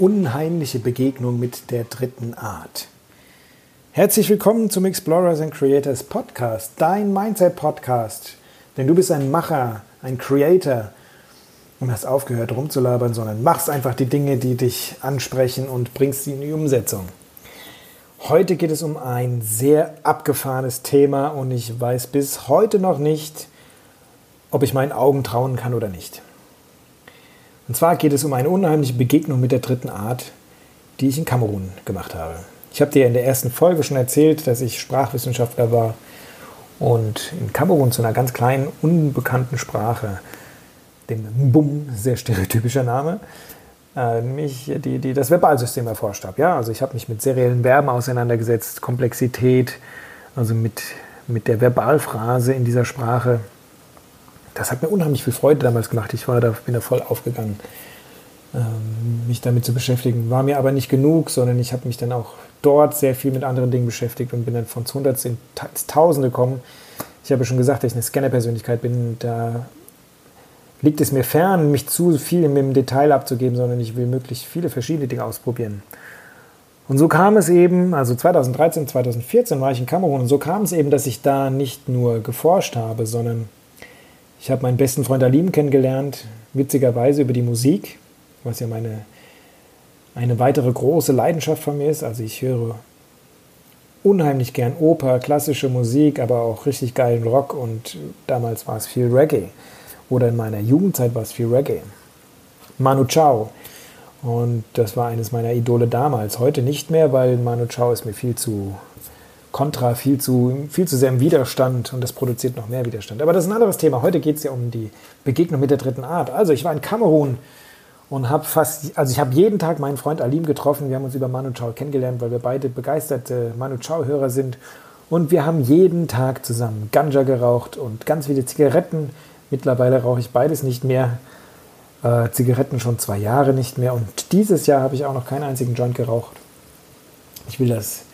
Unheimliche Begegnung mit der dritten Art. Herzlich willkommen zum Explorers and Creators Podcast, dein Mindset Podcast. Denn du bist ein Macher, ein Creator und hast aufgehört rumzulabern, sondern machst einfach die Dinge, die dich ansprechen und bringst sie in die Umsetzung. Heute geht es um ein sehr abgefahrenes Thema und ich weiß bis heute noch nicht, ob ich meinen Augen trauen kann oder nicht. Und zwar geht es um eine unheimliche Begegnung mit der dritten Art, die ich in Kamerun gemacht habe. Ich habe dir in der ersten Folge schon erzählt, dass ich Sprachwissenschaftler war und in Kamerun zu einer ganz kleinen, unbekannten Sprache, dem Mbum, sehr stereotypischer Name, äh, mich die, die, das Verbalsystem erforscht habe. Ja, also ich habe mich mit seriellen Verben auseinandergesetzt, Komplexität, also mit, mit der Verbalphrase in dieser Sprache das hat mir unheimlich viel Freude damals gemacht. Ich war da, bin da voll aufgegangen, ähm, mich damit zu beschäftigen. War mir aber nicht genug, sondern ich habe mich dann auch dort sehr viel mit anderen Dingen beschäftigt und bin dann von 100 ins Tausende gekommen. Ich habe schon gesagt, dass ich eine Scanner-Persönlichkeit bin. Da liegt es mir fern, mich zu viel im Detail abzugeben, sondern ich will möglichst viele verschiedene Dinge ausprobieren. Und so kam es eben, also 2013, 2014 war ich in Kamerun und so kam es eben, dass ich da nicht nur geforscht habe, sondern ich habe meinen besten Freund Alim kennengelernt, witzigerweise über die Musik, was ja meine eine weitere große Leidenschaft von mir ist. Also ich höre unheimlich gern Oper, klassische Musik, aber auch richtig geilen Rock und damals war es viel Reggae. Oder in meiner Jugendzeit war es viel Reggae. Manu Chao. Und das war eines meiner Idole damals. Heute nicht mehr, weil Manu Chao ist mir viel zu Kontra viel zu, viel zu sehr im Widerstand und das produziert noch mehr Widerstand. Aber das ist ein anderes Thema. Heute geht es ja um die Begegnung mit der dritten Art. Also ich war in Kamerun und habe fast, also ich habe jeden Tag meinen Freund Alim getroffen. Wir haben uns über Manu Chao kennengelernt, weil wir beide begeisterte Manu Chao-Hörer sind. Und wir haben jeden Tag zusammen Ganja geraucht und ganz viele Zigaretten. Mittlerweile rauche ich beides nicht mehr. Äh, Zigaretten schon zwei Jahre nicht mehr. Und dieses Jahr habe ich auch noch keinen einzigen Joint geraucht. Ich will das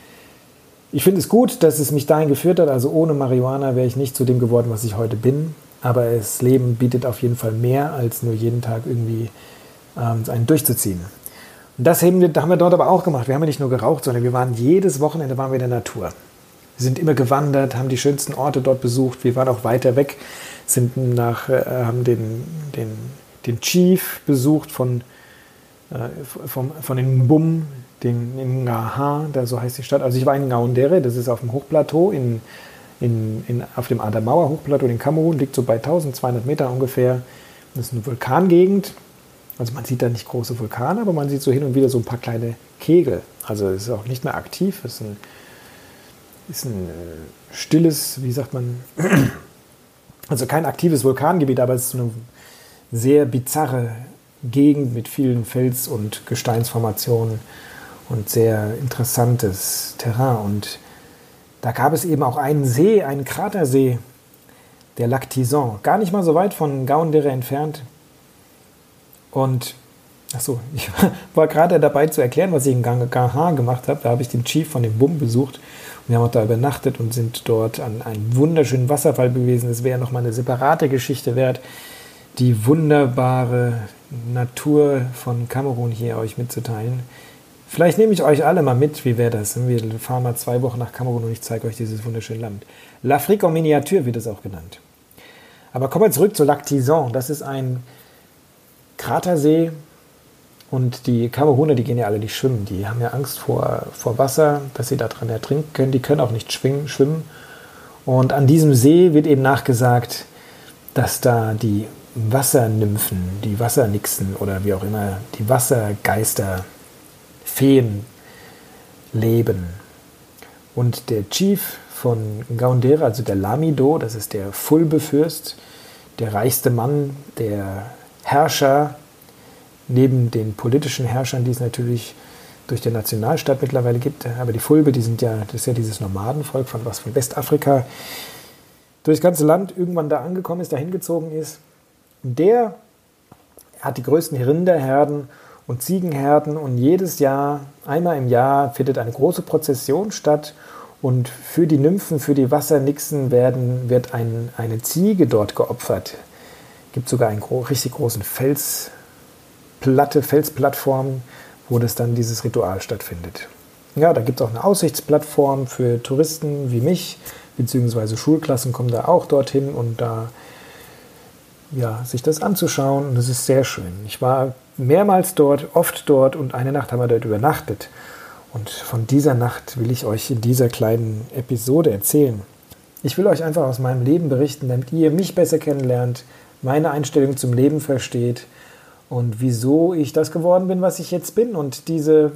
ich finde es gut, dass es mich dahin geführt hat. Also ohne Marihuana wäre ich nicht zu dem geworden, was ich heute bin. Aber das Leben bietet auf jeden Fall mehr, als nur jeden Tag irgendwie ähm, einen durchzuziehen. Und das haben wir, haben wir dort aber auch gemacht. Wir haben ja nicht nur geraucht, sondern wir waren jedes Wochenende waren wir in der Natur. Wir sind immer gewandert, haben die schönsten Orte dort besucht. Wir waren auch weiter weg, sind nach, äh, haben den, den, den Chief besucht von, äh, vom, von den Mbum, den, in Ngaha, da so heißt die Stadt. Also ich war in Ngaundere, das ist auf dem Hochplateau, in, in, in, auf dem Adamawa Hochplateau in Kamerun, liegt so bei 1200 Meter ungefähr. Das ist eine Vulkangegend. Also man sieht da nicht große Vulkane, aber man sieht so hin und wieder so ein paar kleine Kegel. Also es ist auch nicht mehr aktiv, es ist ein, ist ein äh, stilles, wie sagt man, also kein aktives Vulkangebiet, aber es ist eine sehr bizarre Gegend mit vielen Fels- und Gesteinsformationen und sehr interessantes Terrain. Und da gab es eben auch einen See, einen Kratersee, der Lac Tison, gar nicht mal so weit von Gaundere entfernt. Und achso, ich war gerade dabei zu erklären, was ich in Gaha gemacht habe. Da habe ich den Chief von dem Bum besucht. Und wir haben auch da übernachtet und sind dort an einem wunderschönen Wasserfall gewesen. Das wäre nochmal eine separate Geschichte wert, die wunderbare Natur von Kamerun hier euch mitzuteilen. Vielleicht nehme ich euch alle mal mit. Wie wäre das? Wir fahren mal zwei Wochen nach Kamerun und ich zeige euch dieses wunderschöne Land. L'Afrique en Miniatur wird es auch genannt. Aber kommen wir zurück zu Lac Tison. Das ist ein Kratersee und die Kameruner, die gehen ja alle nicht schwimmen. Die haben ja Angst vor, vor Wasser, dass sie da dran ertrinken können. Die können auch nicht schwimmen. Und an diesem See wird eben nachgesagt, dass da die Wassernymphen, die Wassernixen oder wie auch immer, die Wassergeister Feen leben. Und der Chief von Gaundera, also der Lamido, das ist der Fulbe-Fürst, der reichste Mann, der Herrscher, neben den politischen Herrschern, die es natürlich durch die Nationalstaat mittlerweile gibt. Aber die Fulbe, die sind ja, das ist ja dieses Nomadenvolk von was von Westafrika, durch das ganze Land irgendwann da angekommen ist, da hingezogen ist. Der hat die größten Rinderherden und Ziegenherden und jedes Jahr, einmal im Jahr, findet eine große Prozession statt und für die Nymphen, für die Wassernixen werden, wird ein, eine Ziege dort geopfert. Es gibt sogar einen richtig großen Felsplatte, Felsplattform, wo das dann dieses Ritual stattfindet. Ja, da gibt es auch eine Aussichtsplattform für Touristen wie mich, beziehungsweise Schulklassen kommen da auch dorthin und da ja, sich das anzuschauen. Und das ist sehr schön. Ich war mehrmals dort, oft dort und eine Nacht haben wir dort übernachtet. Und von dieser Nacht will ich euch in dieser kleinen Episode erzählen. Ich will euch einfach aus meinem Leben berichten, damit ihr mich besser kennenlernt, meine Einstellung zum Leben versteht und wieso ich das geworden bin, was ich jetzt bin und diese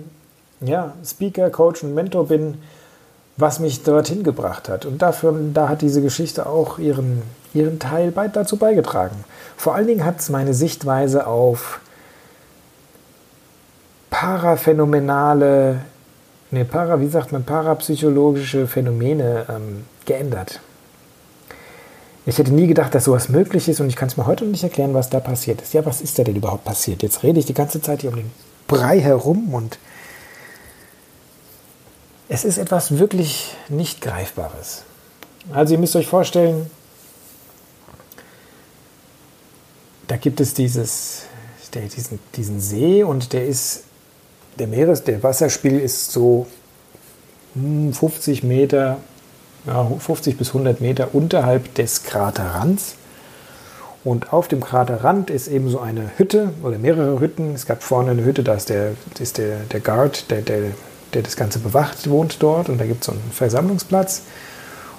ja, Speaker, Coach und Mentor bin, was mich dorthin gebracht hat. Und dafür, da hat diese Geschichte auch ihren, ihren Teil bei, dazu beigetragen. Vor allen Dingen hat es meine Sichtweise auf paraphänomenale, ne, para, wie sagt man, parapsychologische Phänomene ähm, geändert. Ich hätte nie gedacht, dass sowas möglich ist und ich kann es mir heute noch nicht erklären, was da passiert ist. Ja, was ist da denn überhaupt passiert? Jetzt rede ich die ganze Zeit hier um den Brei herum und es ist etwas wirklich nicht Greifbares. Also ihr müsst euch vorstellen, da gibt es dieses, der, diesen, diesen See und der ist, der Meeres, der Wasserspiegel ist so 50 hm, Meter ja, 50 bis 100 Meter unterhalb des Kraterrands. Und auf dem Kraterrand ist eben so eine Hütte oder mehrere Hütten. Es gab vorne eine Hütte, da ist der, ist der, der Guard, der, der, der das Ganze bewacht, wohnt dort. Und da gibt es so einen Versammlungsplatz.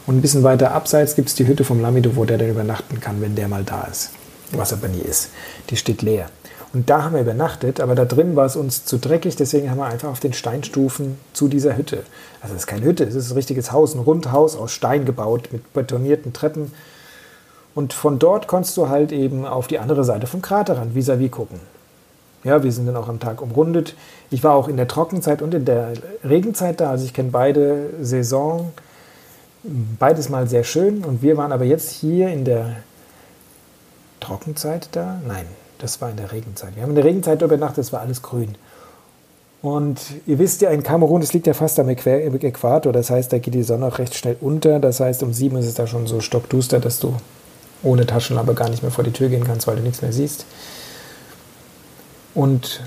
Und ein bisschen weiter abseits gibt es die Hütte vom Lamido, wo der dann übernachten kann, wenn der mal da ist. Was aber nie ist. Die steht leer. Und da haben wir übernachtet, aber da drin war es uns zu dreckig, deswegen haben wir einfach auf den Steinstufen zu dieser Hütte. Also es ist keine Hütte, es ist ein richtiges Haus, ein Rundhaus aus Stein gebaut mit betonierten Treppen. Und von dort konntest du halt eben auf die andere Seite vom Kraterrand vis-à-vis -vis gucken. Ja, wir sind dann auch am Tag umrundet. Ich war auch in der Trockenzeit und in der Regenzeit da, also ich kenne beide Saison, beides mal sehr schön. Und wir waren aber jetzt hier in der Trockenzeit da? Nein, das war in der Regenzeit. Wir haben in der Regenzeit übernachtet, es war alles grün. Und ihr wisst ja, in Kamerun, das liegt ja fast am Äquator, das heißt, da geht die Sonne auch recht schnell unter. Das heißt, um sieben ist es da schon so stockduster, dass du ohne Taschenlampe gar nicht mehr vor die Tür gehen kannst, weil du nichts mehr siehst. Und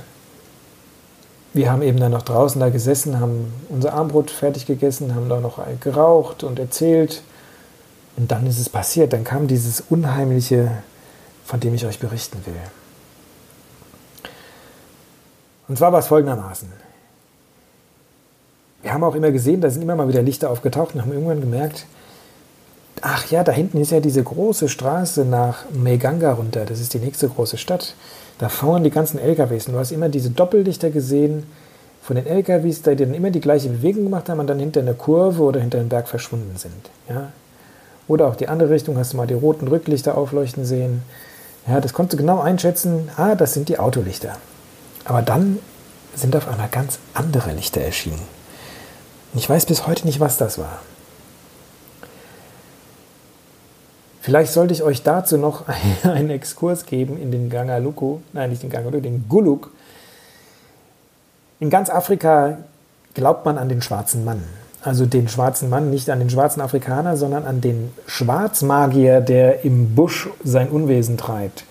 wir haben eben dann noch draußen da gesessen, haben unser Armbrot fertig gegessen, haben da noch geraucht und erzählt. Und dann ist es passiert. Dann kam dieses unheimliche, von dem ich euch berichten will. Und zwar war es folgendermaßen. Wir haben auch immer gesehen, da sind immer mal wieder Lichter aufgetaucht und haben irgendwann gemerkt, ach ja, da hinten ist ja diese große Straße nach Meganga runter. Das ist die nächste große Stadt. Da fahren die ganzen LKWs. Und du hast immer diese Doppellichter gesehen von den LKWs, die dann immer die gleiche Bewegung gemacht haben und dann hinter einer Kurve oder hinter einem Berg verschwunden sind. Ja? Oder auch die andere Richtung, hast du mal die roten Rücklichter aufleuchten sehen. Ja, das konntest du genau einschätzen. Ah, das sind die Autolichter. Aber dann sind auf einmal ganz andere Lichter erschienen. Ich weiß bis heute nicht, was das war. Vielleicht sollte ich euch dazu noch einen Exkurs geben in den Gangaluku, nein, nicht den Gangaluku, den Guluk. In ganz Afrika glaubt man an den schwarzen Mann. Also den schwarzen Mann, nicht an den schwarzen Afrikaner, sondern an den Schwarzmagier, der im Busch sein Unwesen treibt.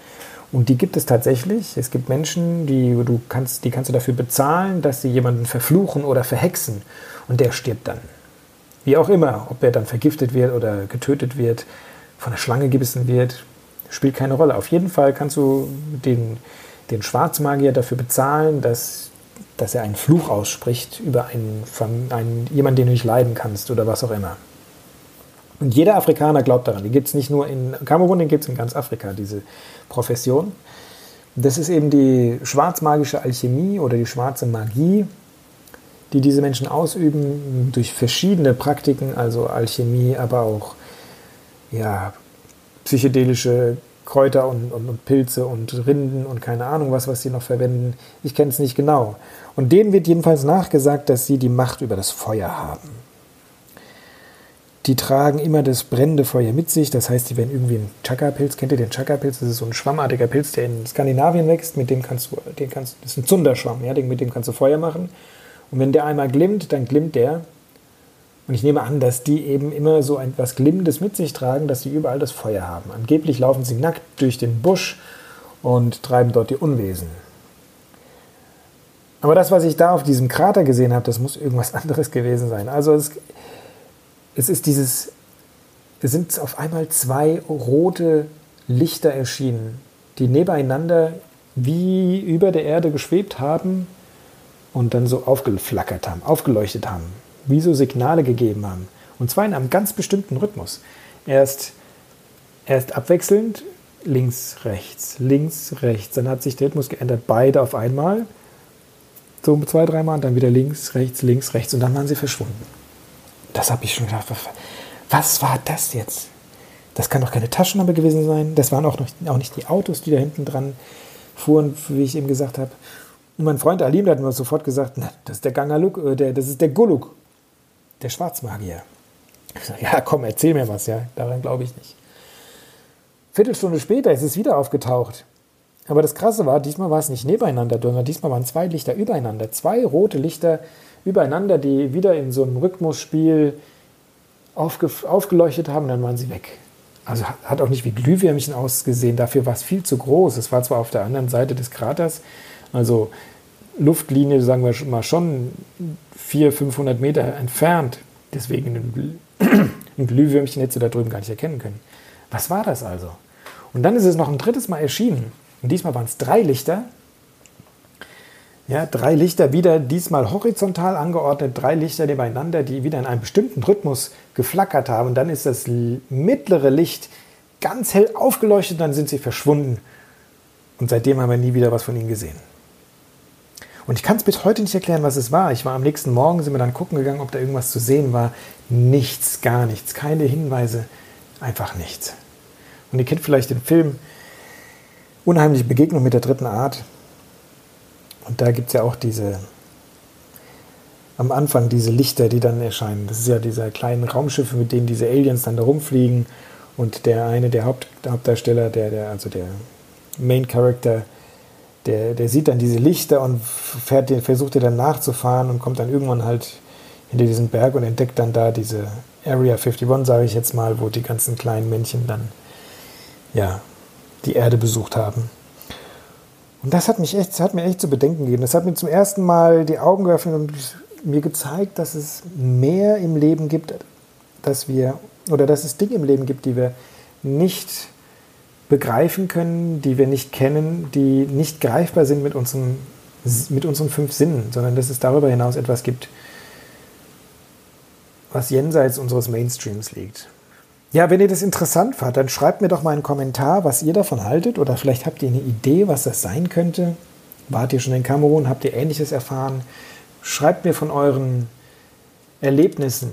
Und die gibt es tatsächlich. Es gibt Menschen, die du kannst, die kannst du dafür bezahlen, dass sie jemanden verfluchen oder verhexen. Und der stirbt dann. Wie auch immer, ob er dann vergiftet wird oder getötet wird, von der Schlange gebissen wird, spielt keine Rolle. Auf jeden Fall kannst du den, den Schwarzmagier dafür bezahlen, dass, dass er einen Fluch ausspricht über einen, einen, jemanden, den du nicht leiden kannst oder was auch immer. Und jeder Afrikaner glaubt daran. Die gibt es nicht nur in Kamerun, den gibt es in ganz Afrika, diese Profession. Das ist eben die schwarzmagische Alchemie oder die schwarze Magie, die diese Menschen ausüben durch verschiedene Praktiken, also Alchemie, aber auch ja, psychedelische Kräuter und, und, und, Pilze und Rinden und keine Ahnung was, was sie noch verwenden. Ich kenne es nicht genau. Und denen wird jedenfalls nachgesagt, dass sie die Macht über das Feuer haben. Die tragen immer das brennende Feuer mit sich. Das heißt, die werden irgendwie ein Chakra-Pilz. Kennt ihr den Chakra-Pilz? Das ist so ein schwammartiger Pilz, der in Skandinavien wächst. Mit dem kannst du, den kannst, das ist ein Zunderschwamm, ja, mit dem kannst du Feuer machen. Und wenn der einmal glimmt, dann glimmt der. Und ich nehme an, dass die eben immer so etwas Glimmendes mit sich tragen, dass sie überall das Feuer haben. Angeblich laufen sie nackt durch den Busch und treiben dort die Unwesen. Aber das, was ich da auf diesem Krater gesehen habe, das muss irgendwas anderes gewesen sein. Also es, es ist dieses, es sind auf einmal zwei rote Lichter erschienen, die nebeneinander wie über der Erde geschwebt haben und dann so aufgeflackert haben, aufgeleuchtet haben, wie so Signale gegeben haben. Und zwar in einem ganz bestimmten Rhythmus. Erst, erst abwechselnd links, rechts, links, rechts. Dann hat sich der Rhythmus geändert, beide auf einmal. So zwei, dreimal, dann wieder links, rechts, links, rechts. Und dann waren sie verschwunden. Das habe ich schon gedacht. Was war das jetzt? Das kann doch keine Taschenlampe gewesen sein. Das waren auch, noch, auch nicht die Autos, die da hinten dran fuhren, wie ich eben gesagt habe. Und mein Freund Alim, der hat mir sofort gesagt, na, das ist der Gangaluk, äh, der, das ist der Guluk, der Schwarzmagier. Ja, komm, erzähl mir was, ja. Daran glaube ich nicht. Viertelstunde später ist es wieder aufgetaucht. Aber das Krasse war, diesmal war es nicht nebeneinander, sondern diesmal waren zwei Lichter übereinander. Zwei rote Lichter übereinander, die wieder in so einem Rhythmusspiel aufge aufgeleuchtet haben, dann waren sie weg. Also hat auch nicht wie Glühwürmchen ausgesehen, dafür war es viel zu groß. Es war zwar auf der anderen Seite des Kraters, also Luftlinie, sagen wir mal schon 400, 500 Meter entfernt. Deswegen ein Glühwürmchen hättest du da drüben gar nicht erkennen können. Was war das also? Und dann ist es noch ein drittes Mal erschienen. Und diesmal waren es drei Lichter, ja, drei Lichter wieder diesmal horizontal angeordnet, drei Lichter nebeneinander, die wieder in einem bestimmten Rhythmus geflackert haben. Und dann ist das mittlere Licht ganz hell aufgeleuchtet, dann sind sie verschwunden. Und seitdem haben wir nie wieder was von ihnen gesehen. Und ich kann es bis heute nicht erklären, was es war. Ich war am nächsten Morgen, sind wir dann gucken gegangen, ob da irgendwas zu sehen war. Nichts, gar nichts, keine Hinweise, einfach nichts. Und ihr kennt vielleicht den Film Unheimliche Begegnung mit der dritten Art. Und da gibt es ja auch diese, am Anfang diese Lichter, die dann erscheinen. Das ist ja diese kleinen Raumschiffe, mit denen diese Aliens dann da rumfliegen. Und der eine, der Haupt, Hauptdarsteller, der, der, also der Main Character, der, der sieht dann diese Lichter und fährt, versucht er dann nachzufahren und kommt dann irgendwann halt hinter diesen Berg und entdeckt dann da diese Area 51, sage ich jetzt mal, wo die ganzen kleinen Männchen dann ja, die Erde besucht haben. Und das hat, mich echt, hat mir echt zu bedenken gegeben. Das hat mir zum ersten Mal die Augen geöffnet und mir gezeigt, dass es mehr im Leben gibt, dass wir, oder dass es Dinge im Leben gibt, die wir nicht begreifen können, die wir nicht kennen, die nicht greifbar sind mit unseren, mit unseren fünf Sinnen, sondern dass es darüber hinaus etwas gibt, was jenseits unseres Mainstreams liegt. Ja, wenn ihr das interessant fand, dann schreibt mir doch mal einen Kommentar, was ihr davon haltet oder vielleicht habt ihr eine Idee, was das sein könnte. Wart ihr schon in Kamerun? Habt ihr Ähnliches erfahren? Schreibt mir von euren Erlebnissen.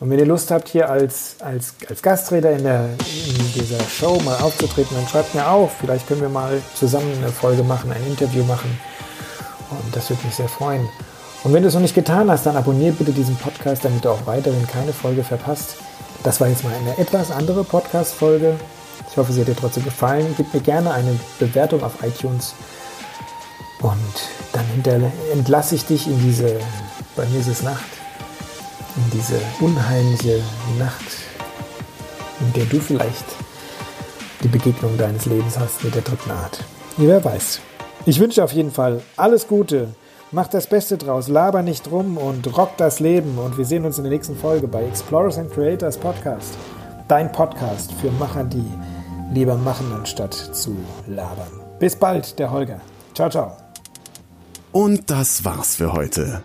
Und wenn ihr Lust habt, hier als, als, als Gastredner in, in dieser Show mal aufzutreten, dann schreibt mir auch. Vielleicht können wir mal zusammen eine Folge machen, ein Interview machen. Und das würde mich sehr freuen. Und wenn du es noch nicht getan hast, dann abonniere bitte diesen Podcast, damit du auch weiterhin keine Folge verpasst. Das war jetzt mal eine etwas andere Podcast-Folge. Ich hoffe, sie hat dir trotzdem gefallen. Gib mir gerne eine Bewertung auf iTunes. Und dann entlasse ich dich in diese, bei mir ist es Nacht, in diese unheimliche Nacht, in der du vielleicht die Begegnung deines Lebens hast mit der dritten Art. Wer weiß. Ich wünsche auf jeden Fall alles Gute Mach das Beste draus, laber nicht rum und rock das Leben. Und wir sehen uns in der nächsten Folge bei Explorers and Creators Podcast. Dein Podcast für Macher, die lieber machen, anstatt zu labern. Bis bald, der Holger. Ciao, ciao. Und das war's für heute.